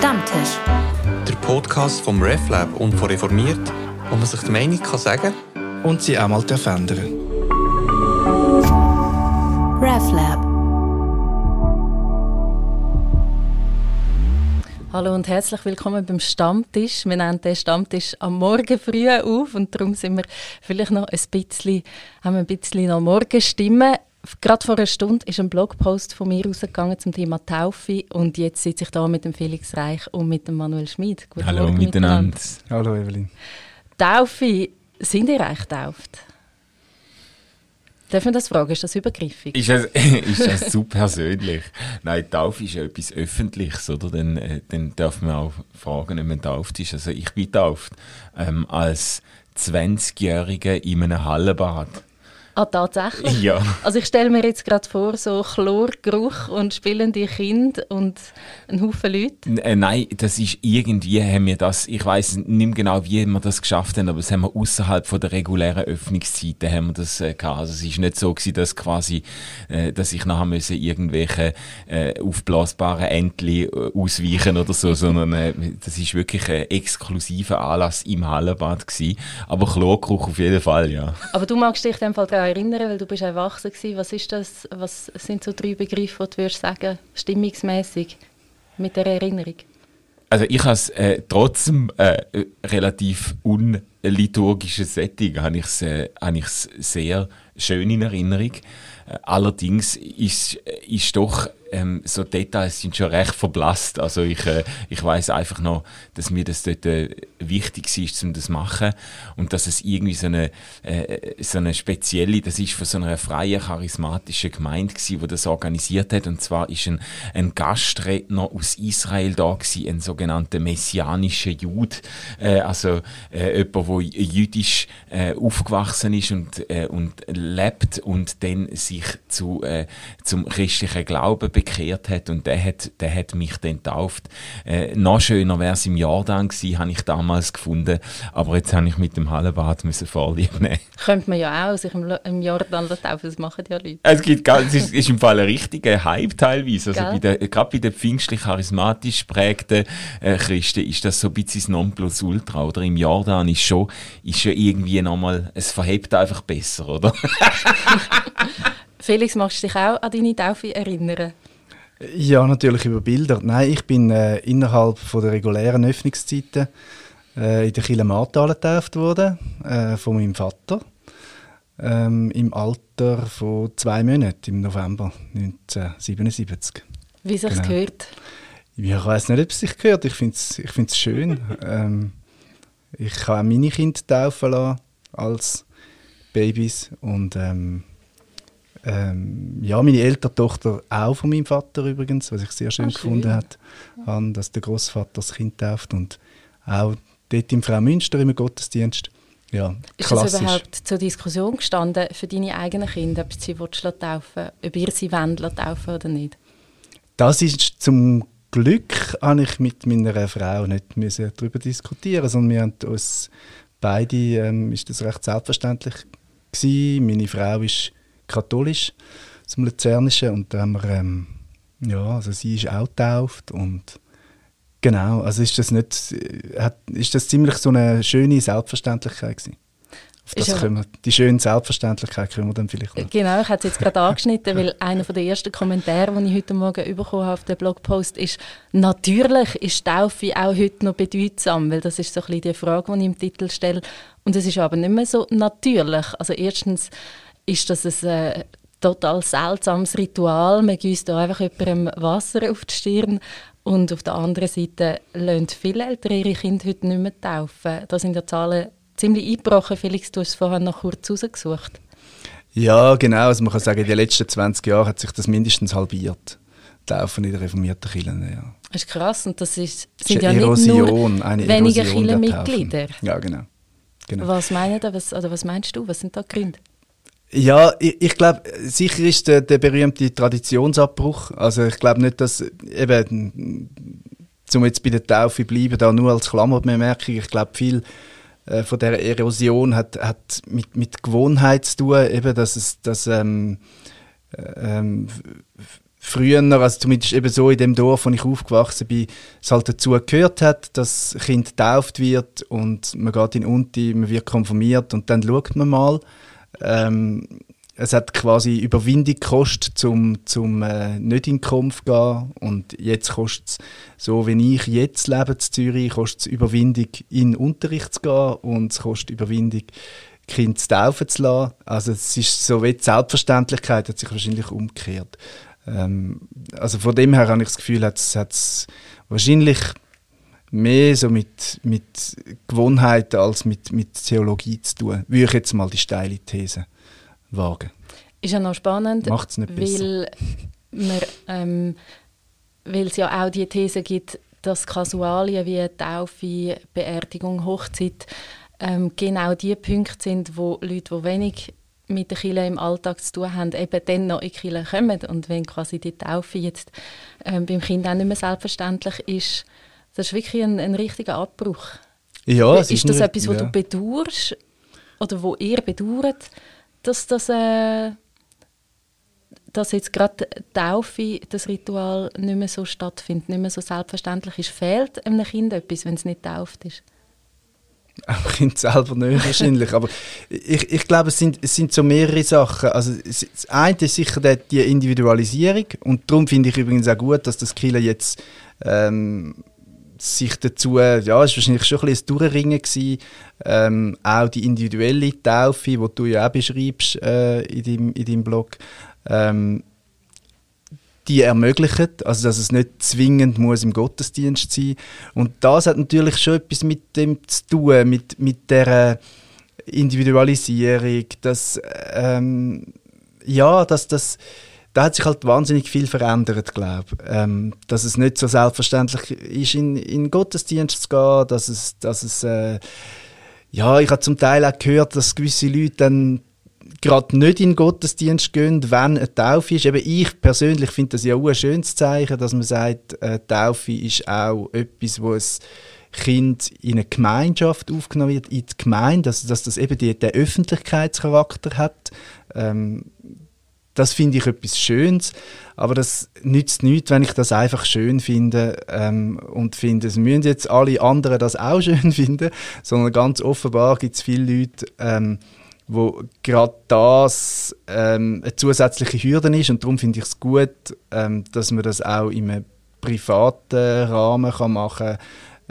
Stammtisch. Der Podcast vom RefLab und von Reformiert, wo man sich die Meinung kann sagen und sie auch mal verändern RefLab. Hallo und herzlich willkommen beim Stammtisch. Wir nehmen den Stammtisch am Morgen früh auf und darum sind wir vielleicht noch ein bisschen, haben wir ein bisschen noch Morgenstimme. Gerade vor einer Stunde ist ein Blogpost von mir rausgegangen zum Thema Taufe und jetzt sitze ich da mit dem Felix Reich und mit dem Manuel Schmid. Guten Hallo Morgen miteinander. Hallo Evelyn. Taufe, sind ihr eigentlich getauft? Darf man das fragen? Ist das übergriffig? Ist das, ist das zu persönlich? Nein, Taufe ist ja etwas Öffentliches, oder? Dann, äh, dann darf man auch fragen, ob man tauft ist. Also ich bin tauft ähm, als 20-Jähriger in einem Hallenbad. Ah, tatsächlich? Ja. Also ich stelle mir jetzt gerade vor, so Chlorgeruch und spielende Kinder und ein Haufen Leute. Äh, nein, das ist irgendwie, haben wir das, ich weiß nicht mehr genau, wie wir das geschafft haben, aber das haben wir außerhalb von der regulären Öffnungszeiten haben wir das äh, gehabt. Also es ist nicht so gewesen, dass quasi, äh, dass ich nachher müssen irgendwelche äh, aufblasbaren Entli äh, ausweichen oder so, sondern äh, das ist wirklich ein exklusiver Anlass im Hallenbad gewesen. Aber Chlorgeruch auf jeden Fall, ja. Aber du magst dich in dem Fall daran erinnern, weil du bist erwachsen gewesen. Was ist das? Was sind so drei Begriffe, die du würdest sagen, stimmungsmäßig mit der Erinnerung? Also ich habe äh, trotzdem äh, relativ unliturgisches Setting, habe ich es äh, sehr schön in Erinnerung. Äh, allerdings ist, ist doch ähm, so Details sind schon recht verblasst. Also ich, äh, ich weiß einfach noch, dass mir das dort äh, wichtig ist, um das zu machen. Und dass es irgendwie so eine, äh, so eine spezielle, das ist von so einer freien, charismatischen Gemeinde gewesen, die das organisiert hat. Und zwar ist ein, ein Gastredner aus Israel da gewesen, ein sogenannter messianischer Jude, äh, also äh, jemand, der jüdisch äh, aufgewachsen ist und, äh, und lebt und dann sich zu, zum christlichen Glauben bekehrt hat und der hat, der hat mich dann tauft. Äh, noch schöner wäre es im Jordan gewesen, habe ich damals gefunden, aber jetzt habe ich mit dem Hallenbad müssen Vorlieb nehmen. Könnte man ja auch sich im, im Jordan taufen, das machen ja Leute. Es, gibt, es ist, ist im Fall ein richtiger Hype teilweise, also bei der, gerade bei den pfingstlich charismatisch prägten äh, Christen ist das so ein bisschen das Nonplusultra, oder? Im Jordan ist schon, ist schon irgendwie nochmal, es verhebt einfach besser, oder? Felix, magst du dich auch an deine Taufe erinnern? Ja, natürlich über Bilder. Nein, ich bin äh, innerhalb von der regulären Öffnungszeiten äh, in der Kille Martal getauft worden, äh, von meinem Vater. Ähm, Im Alter von zwei Monaten, im November 1977. Wie sich genau. gehört? Ja, ich weiß nicht, ob es sich gehört. Ich finde es ich find's schön. ähm, ich habe auch meine Kinder taufen lassen als Babys und ähm, ähm, ja, meine ältere Tochter auch von meinem Vater übrigens, was ich sehr schön, oh, schön. gefunden habe, dass der Großvater das Kind tauft und auch dort im Frau Münster im Gottesdienst. Ja, ist klassisch. das überhaupt zur Diskussion gestanden für deine eigenen Kinder, ob sie taufen ob ihr sie wollen taufen oder nicht? Das ist zum Glück habe ich mit meiner Frau nicht müssen darüber diskutieren, sondern wir haben uns beide ähm, ist das recht selbstverständlich gewesen. Meine Frau ist katholisch, zum Luzernischen. Und da haben wir, ähm, ja, also sie ist auch getauft und genau, also ist das nicht, hat, ist das ziemlich so eine schöne Selbstverständlichkeit gewesen. Auf das können wir, die schöne Selbstverständlichkeit können wir dann vielleicht noch. Genau, ich habe es jetzt gerade angeschnitten, weil einer der ersten Kommentare, den ich heute Morgen bekommen habe auf dem Blogpost, ist, natürlich ist Taufe auch heute noch bedeutsam, weil das ist so ein bisschen die Frage, die ich im Titel stelle. Und es ist aber nicht mehr so natürlich. Also erstens ist das ein total seltsames Ritual. Man gießt da einfach jemandem Wasser auf die Stirn. Und auf der anderen Seite lassen viele Eltern ihre Kinder heute nicht mehr taufen. Da sind ja Zahlen ziemlich eingebrochen. Felix, du hast es vorhin noch kurz rausgesucht. Ja, genau. Also man kann sagen, in den letzten 20 Jahren hat sich das mindestens halbiert. Taufen in der reformierten Kirche, ja. Das ist krass. Und das ist, sind ja Erosion, nicht nur weniger Kirchenmitglieder. Ja, genau. genau. Was, meinen was, oder was meinst du? Was sind da Gründe? Ja, ich, ich glaube, sicher ist der, der berühmte Traditionsabbruch. Also ich glaube nicht, dass eben, zum jetzt bei der Taufe bleiben, da nur als Klammerbemerkung, ich glaube viel äh, von der Erosion hat, hat mit, mit Gewohnheit zu tun, eben, dass es, dass, ähm, äh, ähm, früher, also zumindest eben so in dem Dorf, wo ich aufgewachsen bin, es halt dazu gehört hat, dass Kind getauft wird und man geht in Unti, man wird konfirmiert und dann schaut man mal. Ähm, es hat quasi Überwindung gekostet, zum, zum äh, nicht in den Kampf zu gehen. Und jetzt kostet es, so wie ich jetzt lebe in Zürich, kostet es Überwindung, in den Unterricht zu gehen und es kostet Überwindung, Kind zu taufen zu lassen. Also es ist so wie die Selbstverständlichkeit hat sich wahrscheinlich umgekehrt. Ähm, also von dem her habe ich das Gefühl, hat es wahrscheinlich mehr so mit, mit Gewohnheiten als mit, mit Theologie zu tun. Würde ich jetzt mal die steile These wagen. Ist ja noch spannend, Macht's nicht weil, man, ähm, weil es ja auch die These gibt, dass Kasualien wie Taufe, Beerdigung, Hochzeit ähm, genau die Punkte sind, wo Leute, die wenig mit der Kirche im Alltag zu tun haben, eben dann noch in die Kirche kommen. Und wenn quasi die Taufe jetzt ähm, beim Kind auch nicht mehr selbstverständlich ist, das ist wirklich ein, ein richtiger Abbruch. Ja, ist, ist das etwas, was ja. du bedauerst oder wo ihr bedauert, dass das äh, dass jetzt gerade Taufe, das Ritual nicht mehr so stattfindet, nicht mehr so selbstverständlich ist? Fehlt einem Kind etwas, wenn es nicht getauft ist? Am Kind selber nicht wahrscheinlich, aber ich, ich glaube, es sind, es sind so mehrere Sachen. Also das eine ist sicher die, die Individualisierung und darum finde ich übrigens auch gut, dass das Killer jetzt ähm, sich dazu, ja, es war wahrscheinlich schon ein bisschen Durchringen gewesen, ähm, auch die individuelle Taufe, die du ja auch beschreibst äh, in, deinem, in deinem Blog, ähm, die ermöglichen, also dass es nicht zwingend muss im Gottesdienst sein. Und das hat natürlich schon etwas mit dem zu tun, mit, mit der Individualisierung, dass ähm, ja, dass das da hat sich halt wahnsinnig viel verändert, glaube ähm, dass es nicht so selbstverständlich ist, in, in Gottesdienst zu gehen, dass es, dass es äh, ja, ich habe zum Teil auch gehört, dass gewisse Leute dann gerade nicht in den Gottesdienst gehen, wenn eine Taufe ist. Eben ich persönlich finde das ja auch ein schönes Zeichen, dass man sagt, äh, Taufe ist auch etwas, wo es Kind in eine Gemeinschaft aufgenommen wird, in die Gemeinde, dass, dass das eben die, den Öffentlichkeitscharakter hat. Ähm, das finde ich etwas Schönes, aber das nützt nichts, wenn ich das einfach schön finde ähm, und finde, es müssen jetzt alle anderen das auch schön finden, sondern ganz offenbar gibt es viele Leute, ähm, wo gerade das ähm, eine zusätzliche Hürde ist und darum finde ich es gut, ähm, dass man das auch einem privaten Rahmen kann machen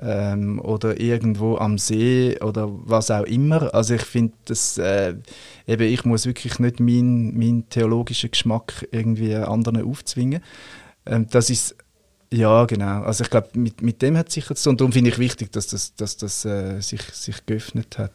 ähm, oder irgendwo am See oder was auch immer. Also ich finde, dass äh, eben ich muss wirklich nicht meinen mein theologischen Geschmack irgendwie anderen aufzwingen. Ähm, das ist ja genau. Also ich glaube, mit, mit dem hat es sicher zu tun. Und darum finde ich wichtig, dass das, dass das äh, sich, sich geöffnet hat.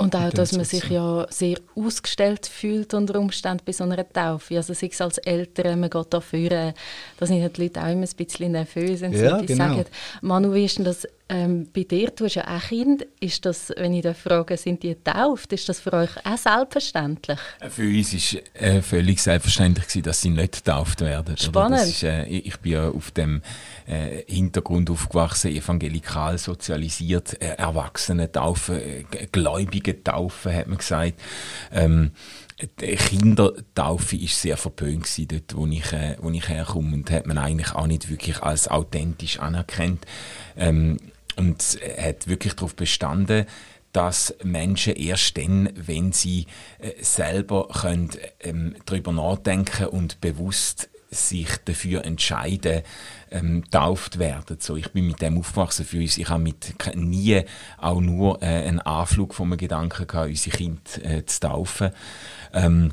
Und auch, dass man sich ja sehr ausgestellt fühlt unter Umständen bei so einer Taufe. Also sei es als Eltern, man geht da führen, da sind ja die Leute auch immer ein bisschen nervös, wenn sie Ja, genau. sagen. Manu, wie ist denn das ähm, bei dir? Du hast ja auch Kind. Ist das, wenn ich da frage, sind die getauft? Ist das für euch auch selbstverständlich? Für uns war äh, völlig selbstverständlich, gewesen, dass sie nicht getauft werden. Spannend. Das ist, äh, ich bin ja auf dem äh, Hintergrund aufgewachsen, evangelikal sozialisiert, äh, Erwachsene taufen, äh, Gläubige taufen, hat man gesagt. Ähm, Kindertaufe war sehr verpönt gewesen, dort, wo ich, äh, wo ich herkomme und hat man eigentlich auch nicht wirklich als authentisch anerkannt. Ähm, und hat wirklich darauf bestanden, dass Menschen erst dann, wenn sie äh, selber können, ähm, darüber nachdenken und bewusst sich dafür entscheiden, ähm, tauft werden. So, ich bin mit dem aufgewachsen für uns. Ich habe mit nie auch nur äh, einen Anflug von einem Gedanken gehabt, unsere Kinder äh, zu taufen. Ähm,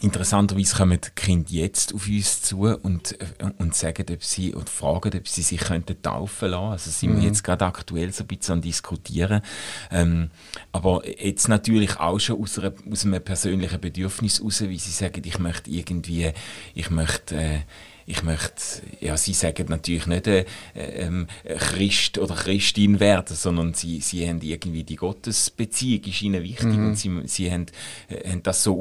Interessanterweise kommen die Kinder jetzt auf uns zu und, und sagen, ob sie, und fragen, ob sie sich könnten taufen lassen. Also sind wir jetzt gerade aktuell so ein bisschen am diskutieren. Ähm, aber jetzt natürlich auch schon aus, einer, aus einem persönlichen Bedürfnis raus, wie sie sagen, ich möchte irgendwie, ich möchte, äh, ich möchte, ja, sie sagen natürlich nicht äh, ähm, Christ oder Christin werden, sondern sie, sie haben irgendwie die Gottesbeziehung ist ihnen wichtig und sie, sie haben, äh, haben das so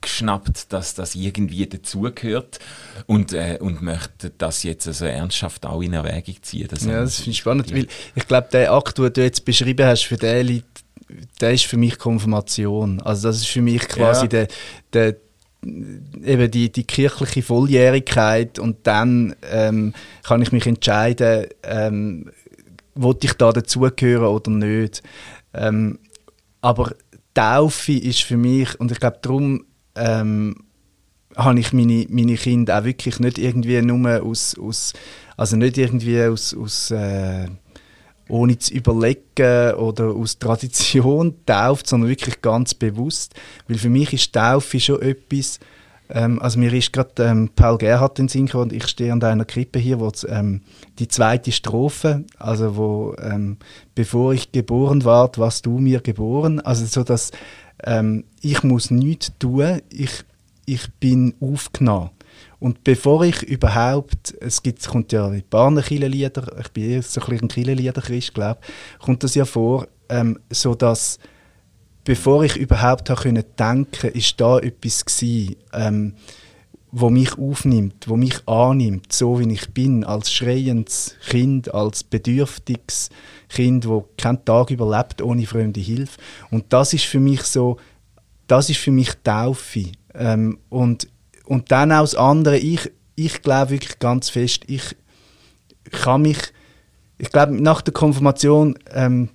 aufgeschnappt, dass das irgendwie dazugehört und, äh, und möchten das jetzt also ernsthaft auch in Erwägung ziehen. Das Ja, das finde ich spannend, weil ich glaube, der Akt, den du jetzt beschrieben hast, für den Leute, der ist für mich Konfirmation. Also das ist für mich quasi Ja. der, der, eben die, die kirchliche Volljährigkeit und dann ähm, kann ich mich entscheiden, ähm, wollte ich da dazugehören oder nicht. Ähm, aber Taufe ist für mich, und ich glaube, darum ähm, habe ich meine, meine Kinder auch wirklich nicht irgendwie nur aus, aus also nicht irgendwie aus, aus äh, ohne zu überlegen oder aus Tradition tauft, sondern wirklich ganz bewusst. Weil für mich ist Taufe schon etwas, ähm, also mir ist gerade ähm, Paul Gerhardt in Sinn und ich stehe an einer Krippe hier, wo ähm, die zweite Strophe, also wo ähm, bevor ich geboren ward, warst du mir geboren, also so dass ähm, ich muss nichts tun, ich, ich bin aufgenommen. Und bevor ich überhaupt, es gibt, kommt ja in ein Lieder, ich bin eher so ein bisschen Kirchenliederchrist, glaube kommt das ja vor, ähm, so dass bevor ich überhaupt können denken, ist da etwas gewesen, ähm, wo mich aufnimmt, wo mich annimmt, so wie ich bin, als schreiendes Kind, als bedürftiges Kind, wo keinen Tag überlebt ohne fremde Hilfe. Und das ist für mich so, das ist für mich Taufe. Ähm, und, und dann auch das andere, ich, ich glaube wirklich ganz fest, ich kann mich, ich glaube nach der Konfirmation ähm,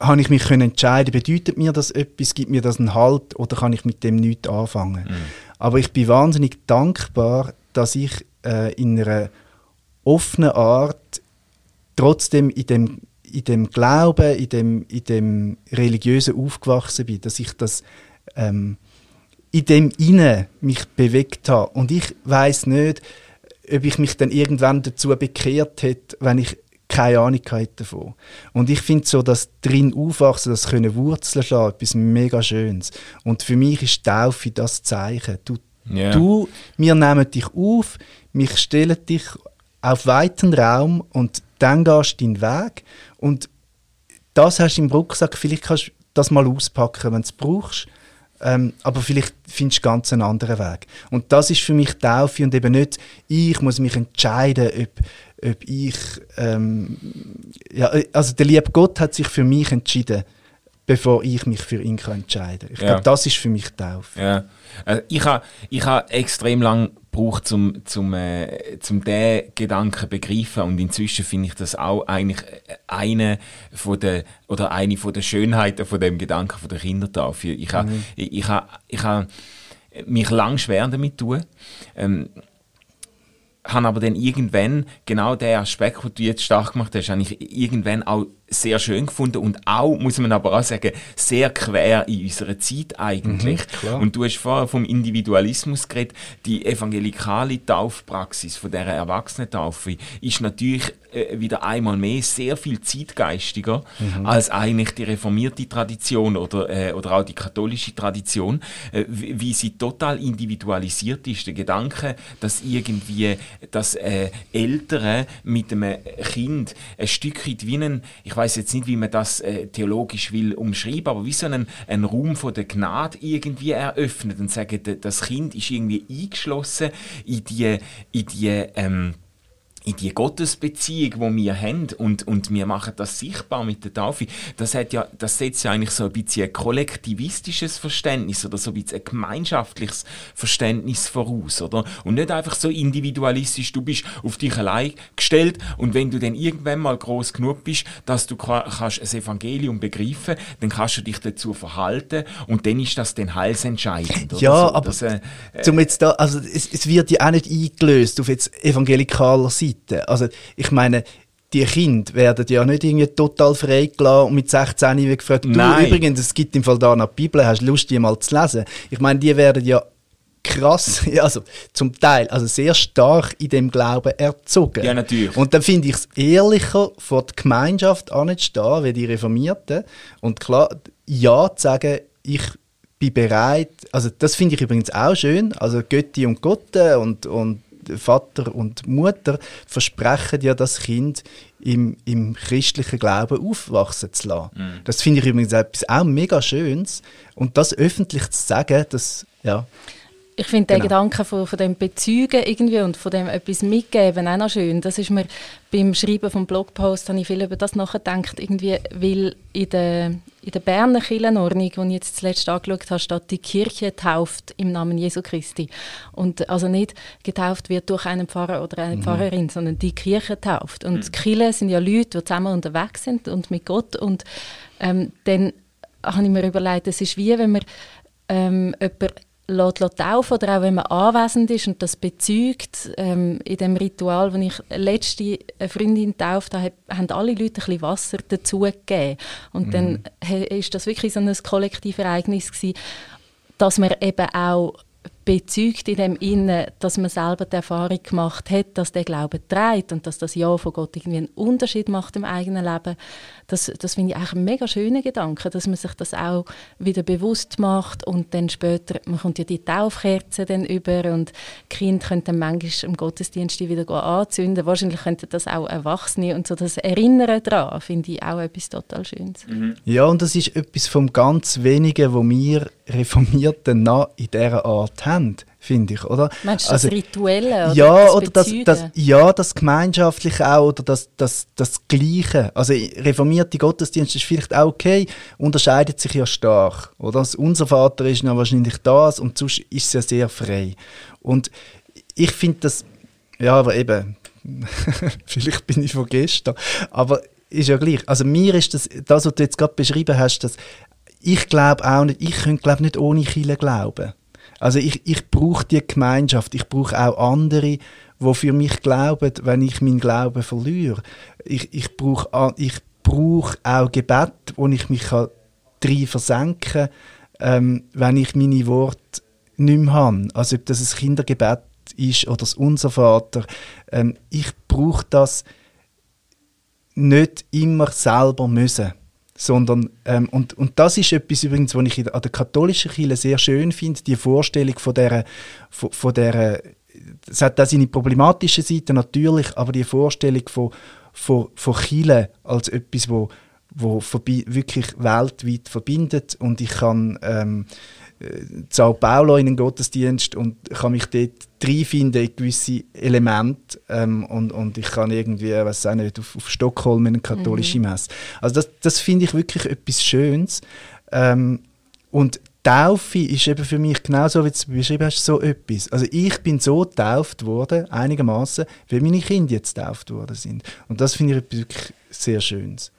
habe ich mich können entscheiden, bedeutet mir das etwas, gibt mir das einen Halt oder kann ich mit dem nichts anfangen. Mhm. Aber ich bin wahnsinnig dankbar, dass ich äh, in einer offenen Art trotzdem in dem, in dem Glauben, in dem, in dem Religiösen aufgewachsen bin, dass ich das ähm, in dem Inne mich bewegt habe. Und ich weiß nicht, ob ich mich dann irgendwann dazu bekehrt hätte, wenn ich keine Ahnung davon. Und ich finde so, dass drin aufwachsen, das können Wurzeln schlagen, etwas mega Schönes. Und für mich ist Taufe das Zeichen. Du, yeah. du, wir nehmen dich auf, wir stellen dich auf weiten Raum und dann gehst du deinen Weg. Und das hast du im Rucksack, vielleicht kannst du das mal auspacken, wenn du es brauchst. Ähm, aber vielleicht findest du ganz einen anderen Weg. Und das ist für mich Taufe und eben nicht, ich muss mich entscheiden, ob, ob ich, ähm, ja, also der liebe Gott hat sich für mich entschieden, bevor ich mich für ihn entscheiden kann. Ich ja. glaube, das ist für mich Taufe. Ja. Also ich habe ich ha extrem lange gebraucht, um zum, äh, zum den Gedanken begreifen und inzwischen finde ich das auch eigentlich eine von der oder eine von der Schönheiten von dem Gedanken von der Kindertaufe. Ich habe mhm. ich, ich ha, ich ha mich lang schwer damit tun. Ähm, habe aber dann irgendwann genau der Aspekt, den du jetzt stark gemacht hast, habe ich irgendwann auch sehr schön gefunden und auch, muss man aber auch sagen, sehr quer in unserer Zeit eigentlich. Mhm, und du hast vorher vom Individualismus geredet. Die evangelikale Taufpraxis von der Erwachsenentaufe ist natürlich äh, wieder einmal mehr sehr viel zeitgeistiger mhm. als eigentlich die reformierte Tradition oder, äh, oder auch die katholische Tradition, äh, wie, wie, sie total individualisiert ist. Der Gedanke, dass irgendwie das äh, Ältere mit einem Kind ein Stück weit wie ein, ich ich weiß jetzt nicht, wie man das äh, theologisch will umschreiben, aber wie so einen, einen Raum von der Gnade irgendwie eröffnet und sagen, das Kind ist irgendwie eingeschlossen in die, in die ähm, in die Gottesbeziehung, die wir haben und, und wir machen das sichtbar mit der Taufe, das, hat ja, das setzt ja eigentlich so ein bisschen ein kollektivistisches Verständnis oder so ein bisschen ein gemeinschaftliches Verständnis voraus, oder? Und nicht einfach so individualistisch, du bist auf dich allein gestellt und wenn du dann irgendwann mal groß genug bist, dass du kannst das Evangelium begreifen, dann kannst du dich dazu verhalten und dann ist das dann heilsentscheidend. Ja, so. aber das, äh, zum jetzt da, also es, es wird ja auch nicht eingelöst auf jetzt evangelikaler Seite Seite. Also ich meine, die Kinder werden ja nicht irgendwie total freigelassen und mit 16 wird gefragt, du Nein. übrigens, es gibt im Fall da noch Bibel, hast du Lust, die mal zu lesen? Ich meine, die werden ja krass, also zum Teil, also sehr stark in dem Glauben erzogen. Ja, natürlich. Und dann finde ich es ehrlicher, vor der Gemeinschaft anzustehen, wie die Reformierten, und klar, ja zu sagen, ich bin bereit, also das finde ich übrigens auch schön, also Götti und Gotte und, und Vater und Mutter versprechen ja das Kind im, im christlichen Glauben aufwachsen zu lassen. Mhm. Das finde ich übrigens etwas auch mega Schönes. Und das öffentlich zu sagen, das, ja. Ich finde den genau. Gedanken von, von dem Bezeugen irgendwie und von dem etwas mitgeben auch noch schön. Das ist mir beim Schreiben vom Blogpost habe ich viel über das nachgedacht, irgendwie, weil in der, in der Berner Kirchenordnung, die ich jetzt zuletzt angeschaut habe, steht, die Kirche tauft im Namen Jesu Christi. Und also nicht getauft wird durch einen Pfarrer oder eine mhm. Pfarrerin, sondern die Kirche tauft. Und mhm. Kirche sind ja Leute, die zusammen unterwegs sind und mit Gott. Und ähm, dann habe ich mir überlegt, es ist wie, wenn man ähm, jemanden lässt, lässt taufen oder auch wenn man anwesend ist und das bezeugt. Ähm, in dem Ritual, wo ich letzte Freundin getauft habe, haben alle Leute ein bisschen Wasser dazugegeben. Und mhm. dann ist das wirklich so ein Kollektivereignis gewesen, dass man eben auch bezeugt in dem Innen, dass man selber die Erfahrung gemacht hat, dass der Glaube trägt und dass das Ja von Gott irgendwie einen Unterschied macht im eigenen Leben. Das, das finde ich eigentlich ein mega schöner Gedanke, dass man sich das auch wieder bewusst macht und dann später, man kommt ja die Taufkerzen dann über und die Kinder können dann manchmal im Gottesdienst die wieder anzünden. Wahrscheinlich könnten das auch Erwachsene und so das Erinnern daran, finde ich auch etwas total Schönes. Mhm. Ja, und das ist etwas vom ganz Wenigen, wo wir Reformierten noch in dieser Art haben finde ich, oder? Meinst du also, das Rituelle oder ja, das oder das, das, ja, das Gemeinschaftliche auch oder das, das, das Gleiche. Also reformierte Gottesdienst ist vielleicht auch okay, unterscheidet sich ja stark, oder? Also, unser Vater ist ja wahrscheinlich das und sonst ist es ja sehr frei. Und ich finde das, ja, aber eben, vielleicht bin ich von gestern, aber ist ja gleich. Also mir ist das, das, was du jetzt gerade beschrieben hast, dass ich glaube auch nicht, ich könnte glaube nicht ohne Chile glauben. Also ich, ich brauche die Gemeinschaft, ich brauche auch andere, die für mich glauben, wenn ich meinen Glauben verliere. Ich, ich brauche ich brauch auch Gebet, wo ich mich drin versenken kann, ähm, wenn ich meine Worte nicht mehr habe. Also ob das ein Kindergebet ist oder das Unser Vater. Ähm, ich brauche das nicht immer selber müssen sondern ähm, und, und das ist etwas übrigens, was ich an der katholischen Kirche sehr schön finde, die Vorstellung von der, von, von der es hat auch seine problematische Seite natürlich, aber die Vorstellung von, von, von Kirche als etwas, wo, wo wirklich weltweit verbindet und ich kann ähm, Sao Paulo in einen Gottesdienst und kann mich dort reinfinden in gewisse Elemente ähm, und, und ich kann irgendwie, was auch nicht, auf, auf Stockholm in eine katholische mhm. Messe. Also das, das finde ich wirklich etwas Schönes ähm, und Taufe ist eben für mich genauso, wie du es beschrieben hast, so etwas. Also ich bin so getauft worden, einigermaßen, wie meine Kinder jetzt getauft worden sind. Und das finde ich etwas wirklich sehr Schönes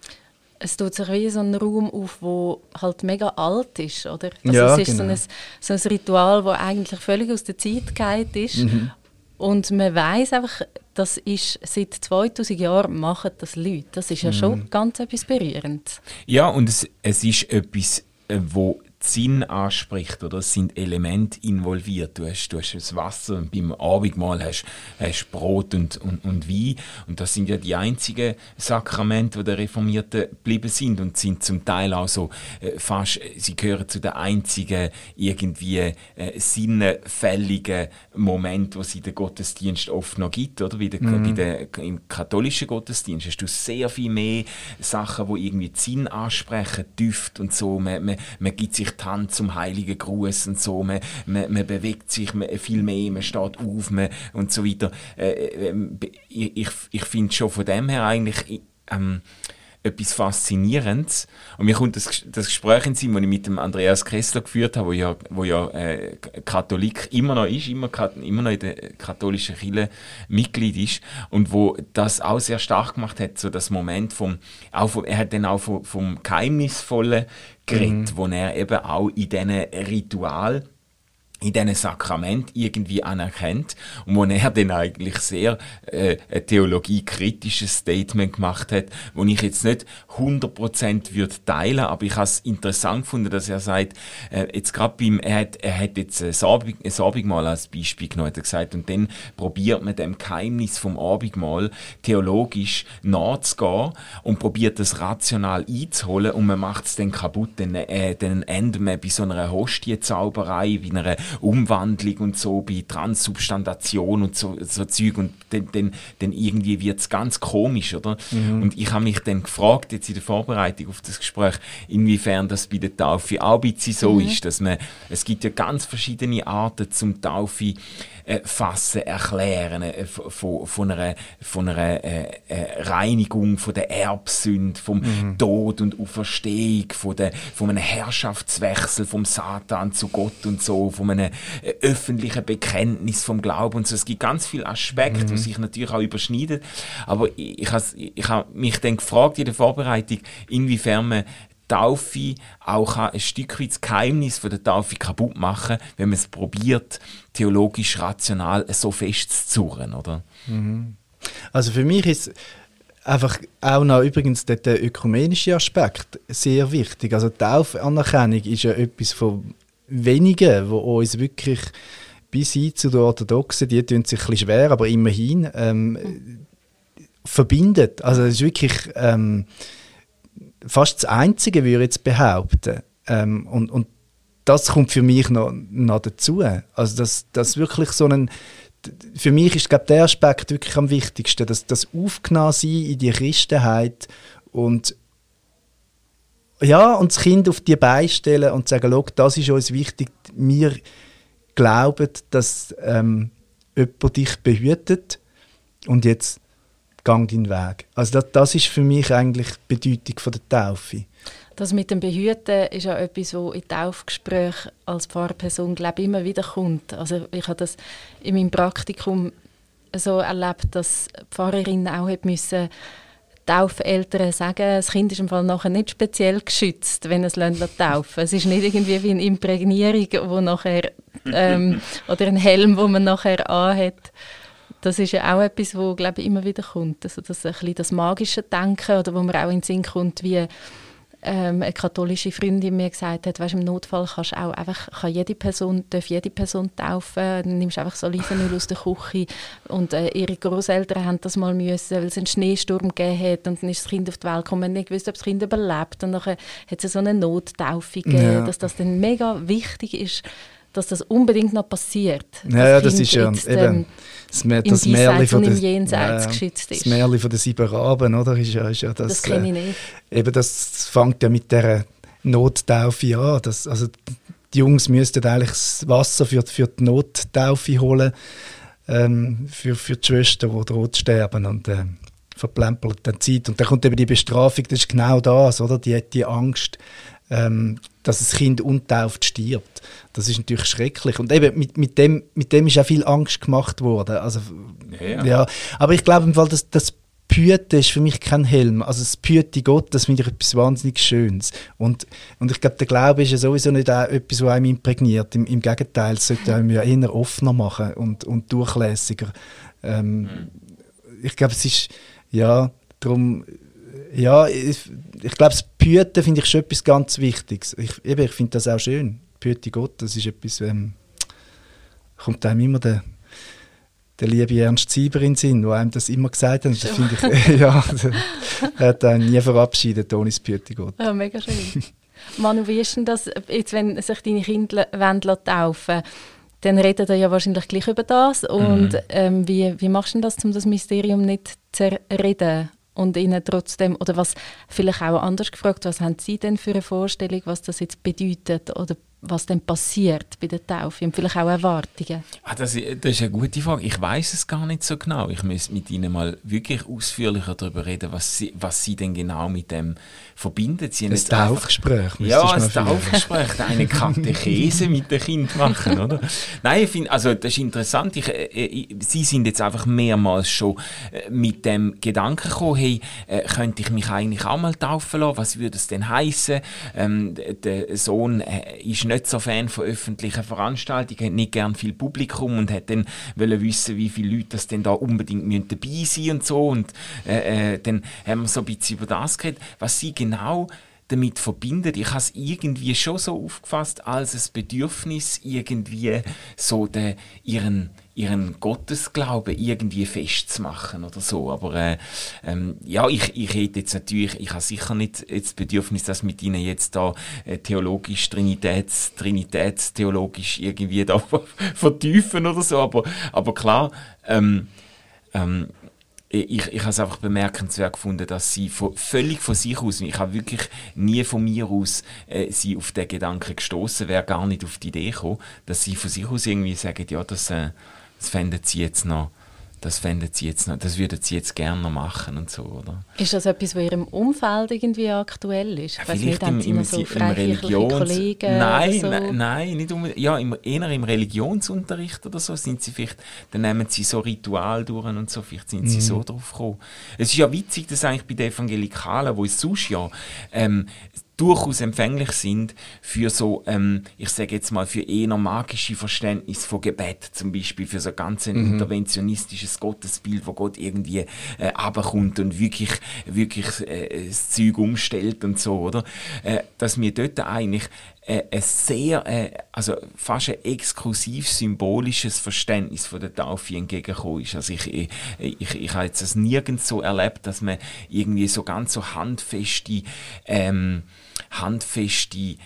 es tut sich wie so ein Raum auf, wo halt mega alt ist, oder? Also ja, es ist genau. so, ein, so ein Ritual, das eigentlich völlig aus der Zeit gefallen ist. Mhm. Und man weiß einfach, das ist seit 2000 Jahren machen das Leute. Das ist ja mhm. schon ganz etwas berührend. Ja, und es, es ist etwas, äh, wo Sinn anspricht oder es sind Elemente involviert. Du hast, du hast das Wasser und beim Abendmahl hast, hast Brot und, und, und Wein und das sind ja die einzigen Sakramente, die der Reformierten geblieben sind und sind zum Teil auch so äh, fast, sie gehören zu den einzigen irgendwie äh, sinnfälligen Momenten, wo es in den Gottesdienst oft noch gibt, oder? Wie der, mhm. wie der, Im katholischen Gottesdienst hast du sehr viel mehr Sachen, die irgendwie Sinn ansprechen, Düfte und so. Man, man, man gibt sich Hand zum heiligen Gruß und so, man, man, man bewegt sich viel mehr, man steht auf man, und so weiter. Äh, äh ich ich finde schon von dem her eigentlich ähm, etwas Faszinierendes. Und mir kommt das, das Gespräch in Sinn, das ich mit dem Andreas Kessler geführt habe, wo ja, wo ja äh, Katholik immer noch ist, immer, immer noch in der katholischen Kirche Mitglied ist und wo das auch sehr stark gemacht hat, so das Moment vom, auch vom er hat dann auch vom, vom Geheimnisvollen geredet, mhm. wo er eben auch in diesen Ritual in diesen Sakrament irgendwie anerkennt. Und wo er dann eigentlich sehr äh, ein theologiekritisches Statement gemacht hat, wo ich jetzt nicht 100% würde teilen, aber ich habe es interessant gefunden, dass er sagt, äh, jetzt gerade beim, er hat, er hat jetzt ein, Abend, ein Abendmahl als Beispiel genommen, hat er gesagt, und dann probiert man dem Geheimnis vom Abendmahl theologisch nachzugehen und probiert das rational einzuholen und man macht es dann kaputt, dann, äh, dann endet man bei so einer Hostienzauberei, wie einer Umwandlung und so, bei Transsubstantation und so, so Zeug und dann, dann, dann irgendwie wird es ganz komisch, oder? Mhm. Und ich habe mich dann gefragt, jetzt in der Vorbereitung auf das Gespräch, inwiefern das bei der Taufe auch ein bisschen so mhm. ist, dass man, es gibt ja ganz verschiedene Arten zum Taufe äh, fassen, erklären, äh, von, von einer, von einer äh, äh, Reinigung von der Erbsünde, vom mhm. Tod und Auferstehung, von, der, von einem Herrschaftswechsel vom Satan zu Gott und so, von einem äh, öffentlichen Bekenntnis vom Glauben und so. Es gibt ganz viele Aspekte, mhm. die sich natürlich auch überschneiden. Aber ich, ich habe ich hab mich dann gefragt in der Vorbereitung, inwiefern man Taufe auch ein Stück weit das Geheimnis von der Taufe kaputt machen, wenn man es probiert, theologisch rational so festzuzurren, oder? Mhm. Also für mich ist einfach auch noch übrigens der, ökumenische Aspekt sehr wichtig. Also Taufanerkennung ist ja etwas von wenigen, wo uns wirklich bis hin zu den Orthodoxen, die tun sich ein schwer, aber immerhin ähm, verbindet. Also es ist wirklich ähm, fast das Einzige, würde ich jetzt behaupten. Ähm, und, und das kommt für mich noch, noch dazu. Also, dass, dass wirklich so ein. Für mich ist glaube der Aspekt wirklich am wichtigsten, dass das aufgenommen sein in die Christenheit und ja, und das Kind auf die Beine stellen und sagen, das ist uns wichtig. Wir glauben, dass ähm, jemand dich behütet und jetzt gang deinen Weg. Also das, das ist für mich eigentlich die Bedeutung von der Taufe. Das mit dem Behüten ist ja etwas, was in Taufgesprächen als Pfarrperson glaube immer wieder kommt. Also ich habe das in meinem Praktikum so erlebt, dass Pfarrerinnen auch müssen Taufeltern sagen, das Kind ist im Fall nachher nicht speziell geschützt, wenn es taufen Es ist nicht irgendwie wie eine Imprägnierung, wo nachher ähm, oder ein Helm, wo man nachher anhat. Das ist ja auch etwas, wo glaube ich immer wieder kommt, also das ein bisschen das magische Denken oder wo man auch in den Sinn kommt, wie ähm, eine katholische Freundin mir gesagt hat, weißt, im Notfall kannst auch einfach, kann jede Person, darf jede Person taufen, dann nimmst einfach so Olivenöl aus der Küche und äh, ihre Großeltern haben das mal müssen, weil es einen Schneesturm gegeben hat und dann ist das Kind auf die Welt gekommen und nicht gewusst, ob das Kind überlebt und dann hat es so eine Nottaufe gegeben, ja. dass das dann mega wichtig ist, dass das unbedingt noch passiert. Ja, ja das ist ja jetzt, eben ähm, das, das Märchen von der, ja, geschützt ist. Das Märchen von den sieben Raben, oder? Ist ja, ist ja das, das kenne ich äh, nicht. eben das fängt ja mit der Nottaufe an. Das, also die Jungs müssten eigentlich das Wasser für, für die Nottaufe holen, ähm, für, für die Schwestern, die dort sterben und äh, verplempelt dann Zeit. Und dann kommt eben die Bestrafung, das ist genau das, oder? Die, die Angst, ähm, dass das Kind untauft stirbt. Das ist natürlich schrecklich. Und eben mit, mit, dem, mit dem ist auch viel Angst gemacht worden. Also, ja, ja. Aber ich glaube, im Fall, dass das Püte ist für mich kein Helm. Also das Püte Gott, das finde ich etwas wahnsinnig Schönes. Und, und ich glaube, der Glaube ist ja sowieso nicht auch etwas, was einem imprägniert. Im, im Gegenteil, es sollte einem ja eher offener machen und, und durchlässiger. Ähm, mhm. Ich glaube, es ist, ja, darum ja, ich, ich glaube, das Püten finde ich schon etwas ganz Wichtiges. Ich, ich finde das auch schön. Püte Gott, das ist etwas, ähm, kommt einem immer der, der liebe Ernst Sieber in den Sinn, der einem das immer gesagt hat. Das finde ich, ja, er hat einen nie verabschiedet ohne das Püte Gott. Ja, mega schön. Manu, wie ist denn das, jetzt, wenn sich deine Kinder wollen taufen dann reden ihr ja wahrscheinlich gleich über das. Und mhm. ähm, wie, wie machst du das, um das Mysterium nicht zu reden? Und ihnen trotzdem, oder was vielleicht auch anders gefragt, was haben Sie denn für eine Vorstellung, was das jetzt bedeutet oder was denn passiert bei der Taufe und vielleicht auch Erwartungen? Ah, das, das, ist eine gute Frage. Ich weiß es gar nicht so genau. Ich muss mit Ihnen mal wirklich ausführlicher darüber reden, was Sie, was Sie denn genau mit dem verbinden. Sie ein Taufgespräch. Ja, ein Taufgespräch, eine Katechese mit dem Kind machen, oder? Nein, ich finde, also das ist interessant. Ich, äh, äh Sie sind jetzt einfach mehrmals schon äh, mit dem Gedanken gekommen, hey, äh, könnte ich mich eigentlich auch mal taufen lassen? Was würde es denn heißen? Ähm, der Sohn äh, ist nicht so Fan von öffentlichen Veranstaltungen, hat nicht gern viel Publikum und hat dann wollen wissen, wie viele Leute das denn da unbedingt dabei sein und so. Und äh, äh, dann haben wir so ein bisschen über das geredet, was sie genau damit verbindet. Ich habe es irgendwie schon so aufgefasst als ein Bedürfnis, irgendwie so den, ihren ihren Gottesglauben irgendwie festzumachen oder so. Aber äh, ähm, ja, ich, ich hätte jetzt natürlich, ich habe sicher nicht das Bedürfnis, dass mit ihnen jetzt da äh, theologisch, Trinitäts, Trinitätstheologisch irgendwie da vertiefen oder so. Aber, aber klar, ähm, ähm, ich, ich habe es einfach bemerkenswert gefunden, dass sie von, völlig von sich aus, ich habe wirklich nie von mir aus äh, sie auf den Gedanken gestoßen, wäre gar nicht auf die Idee gekommen, dass sie von sich aus irgendwie sagen, ja, das, äh, das fänden sie jetzt noch das fänden sie jetzt noch, das würden sie jetzt gerne noch machen und so, oder? Ist das etwas, was in ihrem Umfeld irgendwie aktuell ist? Ich weiß nicht, im, im, so im Religions... Kollegen nein, so? nein, nein, nicht um, ja, im, eher im Religionsunterricht oder so sind sie vielleicht, dann nehmen sie so Ritual durch und so, vielleicht sind sie mhm. so drauf gekommen. Es ist ja witzig, dass eigentlich bei den Evangelikalen, wo es sonst ja ähm, durchaus empfänglich sind für so, ähm, ich sage jetzt mal, für eher magische Verständnis von Gebet, zum Beispiel für so ganz ein mhm. interventionistisches Gottesbild, wo Gott irgendwie äh, runterkommt und wirklich, wirklich äh, das Zeug umstellt und so, oder? Äh, dass wir dort eigentlich äh, ein sehr, äh, also fast ein exklusiv symbolisches Verständnis von der Taufe entgegengekommen ist. Also ich, ich, ich, ich habe jetzt das nirgends so erlebt, dass man irgendwie so ganz so handfeste ähm, handfeste,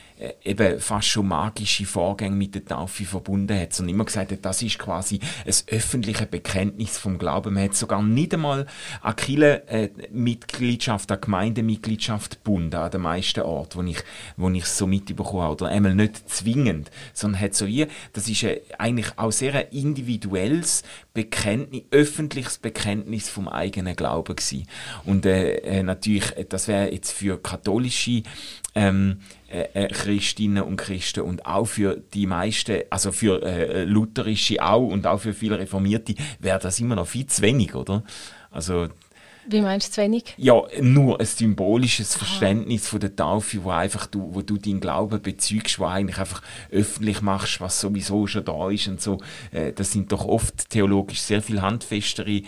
eben fast schon magische Vorgänge mit der Taufe verbunden hat, sondern immer gesagt hat, das ist quasi ein öffentliches Bekenntnis vom Glauben. Man hat sogar nicht einmal an Kirchenmitgliedschaft, an Gemeindemitgliedschaft gebunden, an den meisten Orten, wo ich, wo ich es so mitbekommen habe. Oder einmal nicht zwingend, sondern hat so wie, das ist eigentlich auch sehr ein individuelles Bekenntnis, öffentliches Bekenntnis vom eigenen Glauben gewesen. Und äh, äh natürlich, das wäre jetzt für katholische ähm, äh, äh, Christinnen und Christen und auch für die meisten, also für äh, lutherische auch und auch für viele Reformierte, wäre das immer noch viel zu wenig, oder? Also wie meinst du zu wenig? Ja, nur ein symbolisches Verständnis von der Taufe, wo einfach du, wo du deinen Glauben bezeugst, wo eigentlich einfach öffentlich machst, was sowieso schon da ist und so. Äh, das sind doch oft theologisch sehr viel handfestere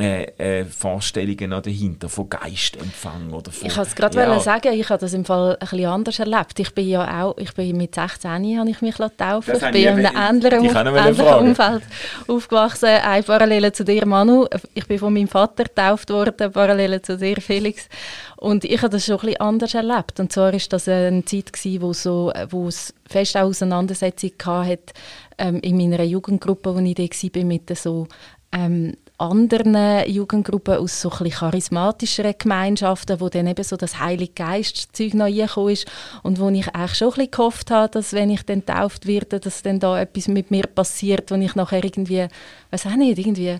äh, äh, Vorstellungen noch dahinter, von Geistempfang oder von... Ich wollte es gerade ja. sagen, ich habe das im Fall ein bisschen anders erlebt. Ich bin ja auch, ich bin mit 16 habe ich mich taufen Ich bin in einem ähnlichen, ähnlichen Umfeld aufgewachsen. Eine Parallele zu dir, Manu. Ich bin von meinem Vater getauft worden, Parallele zu dir, Felix. Und ich habe das schon ein bisschen anders erlebt. Und zwar war das eine Zeit, gewesen, wo, so, wo es fest Auseinandersetzungen hatte ähm, in meiner Jugendgruppe, wo ich da war, mit so ähm, anderen Jugendgruppen aus so charismatischeren Gemeinschaften, wo dann eben so das Heilige Geist-Zeug noch reingekommen ist und wo ich eigentlich schon ein gehofft habe, dass wenn ich dann getauft werde, dass dann da etwas mit mir passiert, wo ich nachher irgendwie, weiß auch nicht, irgendwie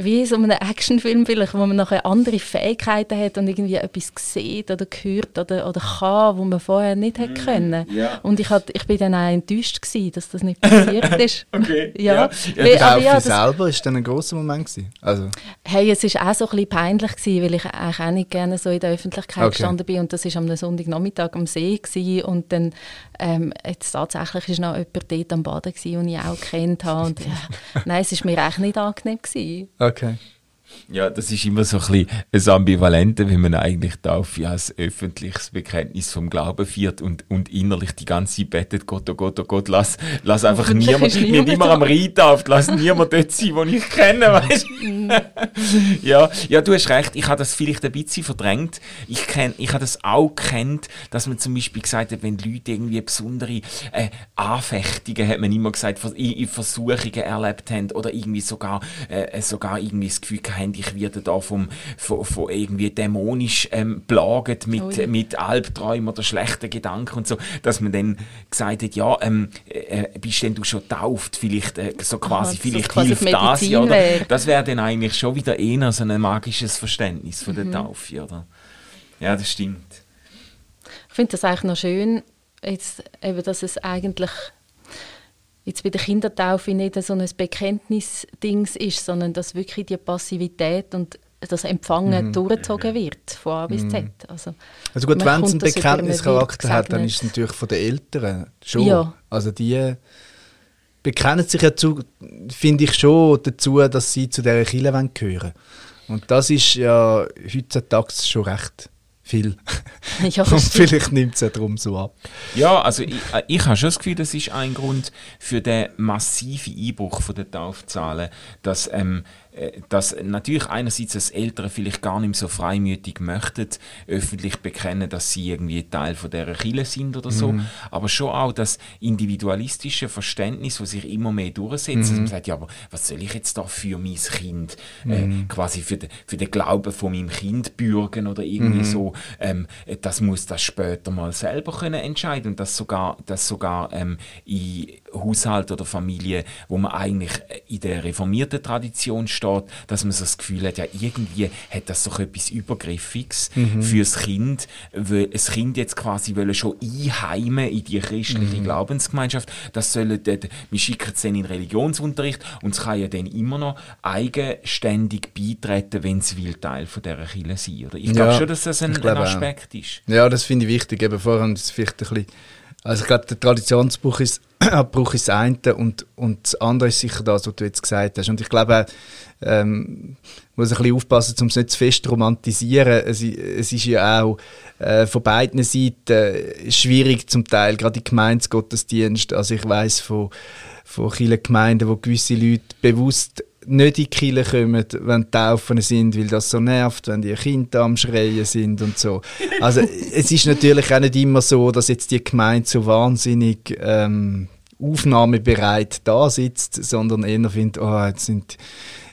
wie in so einem Actionfilm vielleicht, wo man nachher andere Fähigkeiten hat und irgendwie etwas sieht oder hört oder, oder kann, wo man vorher nicht hätte mhm. können. Ja. Und ich, hat, ich bin dann auch enttäuscht gewesen, dass das nicht passiert ist. okay. ja. ja. ja, aber ja, das selber ist dann ein großer Moment gewesen. Also. Hey, es ist auch so ein bisschen peinlich gewesen, weil ich eigentlich auch nicht gerne so in der Öffentlichkeit okay. gestanden bin und das ist am Sonntagnachmittag am See gewesen und dann ähm, jetzt tatsächlich ist noch jemand dort am Baden gewesen, den ich auch kennt habe und ja, nein, es ist mir eigentlich nicht angenehm gewesen. Okay. Ja, das ist immer so ein bisschen das Ambivalente, wenn man eigentlich Taufe als öffentliches Bekenntnis vom Glauben führt und, und innerlich die ganze Zeit betet, Gott, oh Gott, oh Gott, lass, lass einfach niemand, wir immer am Reintauft, lass niemand dort sein, den ich kenne, weißt mhm. ja, ja, du hast recht, ich habe das vielleicht ein bisschen verdrängt. Ich, kenn, ich habe das auch kennt, dass man zum Beispiel gesagt hat, wenn Leute irgendwie besondere äh, Anfechtungen, hat man immer gesagt, Versuchungen erlebt haben oder irgendwie sogar, äh, sogar irgendwie das Gefühl haben, ich werde da vom, von, von irgendwie dämonisch ähm, plaget mit, oh ja. mit Albträumen oder schlechten Gedanken und so, dass man dann gesagt hat, ja, ähm, äh, bist denn du schon tauft, vielleicht äh, so quasi, Aha, vielleicht quasi hilft das ja, oder? Das wäre dann eigentlich schon wieder eher so ein magisches Verständnis von der mhm. Taufe, oder? Ja, das stimmt. Ich finde das eigentlich noch schön, jetzt, eben, dass es eigentlich jetzt bei der Kindertaufe nicht so ein Bekenntnis-Dings ist, sondern dass wirklich die Passivität und das Empfangen mm. durchgezogen wird, von A bis Z. Mhm. Also, also gut, wenn es einen Bekenntnischarakter hat, dann ist es natürlich von den Eltern schon. Ja. Also die bekennen sich ja zu, finde ich schon dazu, dass sie zu dieser Kirche gehören Und das ist ja heutzutage schon recht viel. Ja, Und vielleicht nimmt es ja darum so ab. Ja, also ich, äh, ich habe schon das Gefühl, das ist ein Grund für den massiven Einbruch von der Taufzahlen, dass, ähm, äh, dass natürlich einerseits als Eltern vielleicht gar nicht mehr so freimütig möchten, öffentlich bekennen, dass sie irgendwie Teil von dieser Kirche sind oder so, aber schon auch das individualistische Verständnis, das sich immer mehr durchsetzt, dass man sagt, ja, aber was soll ich jetzt da für mein Kind, äh, quasi für, den für den Glauben von meinem Kind bürgen oder irgendwie so, ähm, das muss das später mal selber können entscheiden und das sogar, das sogar ähm, in Haushalt oder Familie, wo man eigentlich in der reformierten Tradition steht, dass man so das Gefühl hat, ja irgendwie hat das doch etwas Übergriffiges fürs Kind, weil das Kind jetzt quasi wollen schon einheimen in die christliche Glaubensgemeinschaft, das sollen dort, wir schicken es dann in Religionsunterricht und es kann ja dann immer noch eigenständig beitreten, wenn es will Teil von dieser Kirche sein, oder? Ich glaube Ja, schon, dass das ein, ein glaube auch. Aspekt ist. Ja, das finde ich wichtig. Eben vorher haben es vielleicht ein bisschen, also ich glaube, der Traditionsbruch ist, Abbruch ist das eine und, und das andere ist sicher das, was du jetzt gesagt hast. Und ich glaube, ähm, muss ein bisschen aufpassen, um es nicht zu fest romantisieren. Es, es ist ja auch äh, von beiden Seiten schwierig zum Teil, gerade im Gemeinsgottesdienst. Also ich weiß von, von vielen Gemeinden, wo gewisse Leute bewusst nicht in die Kirche kommen, wenn die Taufen sind, weil das so nervt, wenn die Kinder am Schreien sind und so. Also es ist natürlich auch nicht immer so, dass jetzt die Gemeinde so wahnsinnig ähm, aufnahmebereit da sitzt, sondern eher findet, oh, jetzt sind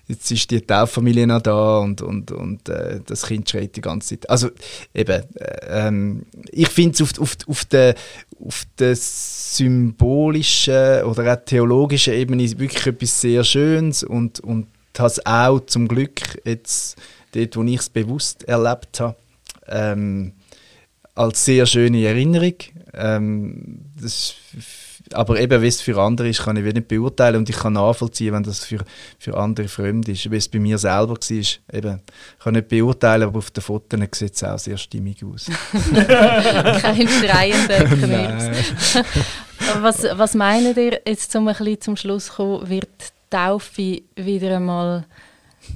jetzt ist die Tauffamilie noch da und, und, und äh, das Kind schreit die ganze Zeit. Also eben, äh, ähm, ich finde es auf, auf, auf der auf der symbolischen oder auch theologischen Ebene wirklich etwas sehr Schönes und, und das auch zum Glück jetzt dort, wo ich es bewusst erlebt habe, ähm, als sehr schöne Erinnerung. Ähm, das aber eben, wie es für andere ist, kann ich nicht beurteilen und ich kann nachvollziehen, wenn das für, für andere fremd ist. Wie es bei mir selber war, eben, ich kann nicht beurteilen, aber auf den Fotos sieht es auch sehr stimmig aus. Kein schreiender Knirps. was, was meint ihr, jetzt um ein bisschen zum Schluss zu kommen, wird Taufe wieder einmal,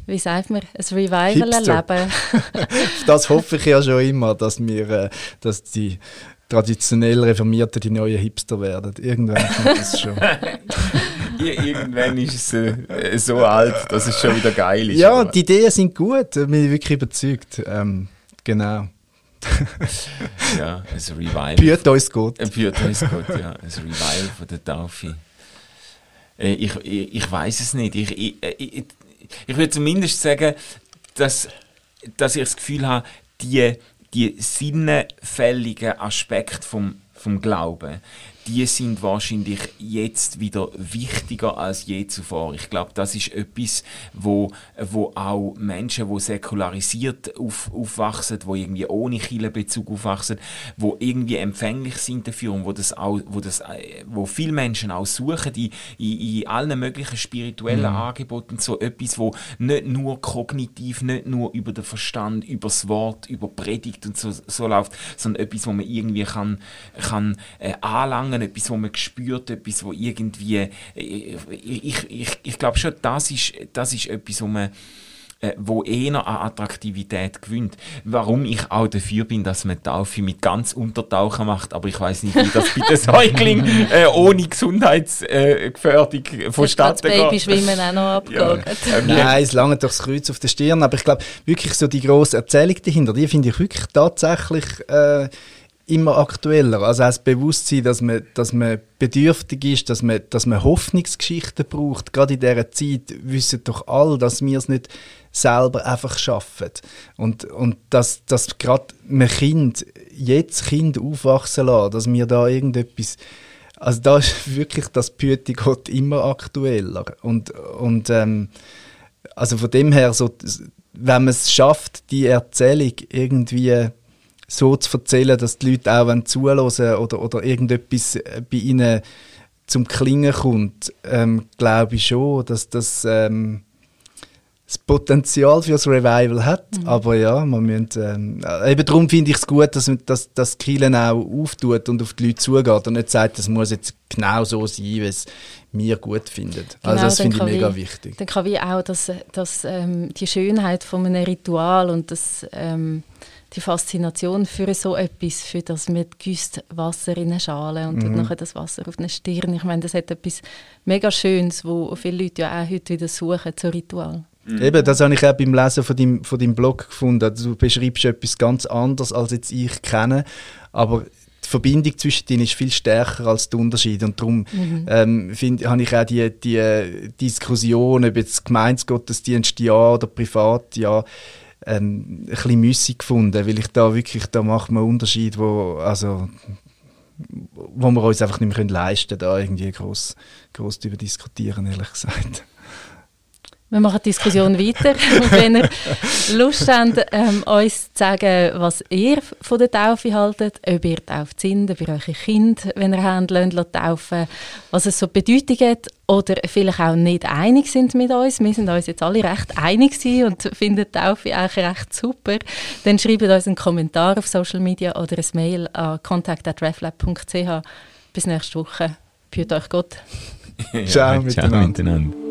wie sagt man, ein Revival erleben? Das hoffe ich ja schon immer, dass wir, äh, dass die traditionell Reformierten die neuen Hipster werden. Irgendwann kommt das schon. Ir- Irgendwann ist es äh, so alt, dass es schon wieder geil ist. ja, die Ideen sind gut, bin ich wirklich überzeugt. Ähm, genau. ja, ein Revival. Büht uns Gott. Ein Büt uns Gott, ja. Ein Revival von der Taufe. Äh, ich ich, ich weiß es nicht. Ich, ich, äh, ich, ich würde zumindest sagen, dass, dass ich das Gefühl habe, die, die sinnfälligen Aspekte vom, vom Glauben, die sind wahrscheinlich jetzt wieder wichtiger als je zuvor. Ich glaube, das ist etwas, wo, wo auch Menschen, wo säkularisiert auf, aufwachsen, wo irgendwie ohne Kirchenbezug aufwachsen, wo irgendwie empfänglich sind dafür und wo das auch, wo das, äh, wo viele Menschen auch suchen in, in, in allen möglichen spirituellen Angeboten so etwas, wo nicht nur kognitiv, nicht nur über den Verstand, über das Wort, über Predigt und so, so läuft, sondern etwas, wo man irgendwie kann, kann äh, anlangen, etwas, wo man spürt, etwas, wo irgendwie, äh, ich, ich, ich, ich glaube schon, das ist, das ist etwas, wo man äh, wo eher an Attraktivität gewinnt. Warum ich auch dafür bin, dass man Taufe mit ganz Untertauchen macht, aber ich weiß nicht, wie das bei den Säuglingen äh, ohne Gesundheitsgefährdung Das vonstatten geht. Babyschwimmen auch noch abgegangen. Äh, wir- Nein, es langt durchs Kreuz auf der Stirn, aber ich glaube, wirklich so die grosse Erzählung dahinter, die finde ich wirklich tatsächlich äh, immer aktueller. Also auch das Bewusstsein, dass man, dass man bedürftig ist, dass man, dass man Hoffnungsgeschichten braucht. Gerade in dieser Zeit wissen doch alle, dass wir es nicht selber einfach schaffen. Und, und dass, dass gerade ein Kind, jetzt Kind aufwachsen lassen, dass wir da irgendetwas also da ist wirklich das Büte Gott immer aktueller. Und, und ähm, also von dem her, so, wenn man es schafft, die Erzählung irgendwie so zu erzählen, dass die Leute auch wenn zuhören oder, oder irgendetwas äh, bei ihnen zum Klingen kommt, ähm, glaube ich schon, dass das ähm, das Potenzial für das Revival hat. Aber ja, man müssen, ähm, äh, eben darum finde ich es gut, dass, dass, dass Kielen auch auftut und auf die Leute zugeht und nicht sagt, das muss jetzt genau so sein, wie es mir gut findet. also Genau, das dann finde ich mega wie- wichtig. Dann kann wie auch das, das, ähm, die Schönheit von einem Ritual und das, ähm, die Faszination für so etwas, für das mit güsst Wasser in eine Schale und mhm. nachher das Wasser auf eine Stirn. Ich meine, das hat etwas mega Schönes, wo viele Leute ja auch heute wieder suchen, so Ritual. Mhm. Eben, das habe ich auch beim Lesen von deinem, von deinem Blog gefunden. Du beschreibst etwas ganz anderes, als jetzt ich kenne, aber die Verbindung zwischen denen ist viel stärker als der Unterschied und darum mhm. ähm, find, habe ich auch die, die Diskussion, ob jetzt Gemeinsgottesdienst ja oder privat ja, ähm, ein bisschen müssig gefunden, weil ich da wirklich, da macht man einen Unterschied, wo, also, wo wir uns einfach nicht mehr leisten können, da irgendwie groß, groß darüber diskutieren, ehrlich gesagt. Wir machen die Diskussion weiter. Und wenn ihr Lust habt, ähm, uns zu sagen, was ihr von der Taufe haltet, ob ihr tauft sind, ob ihr eure Kinder, wenn ihr habt, lasst taufen, was es so Bedeutung hat oder vielleicht auch nicht einig sind mit uns. Wir sind uns jetzt alle recht einig und finden die Taufe eigentlich recht super. Dann schreibt uns einen Kommentar auf Social Media oder ein Mail an contact.reflab.ch. Bis nächste Woche. Führt euch Gott. ja, ciao, miteinander. Ciao miteinander.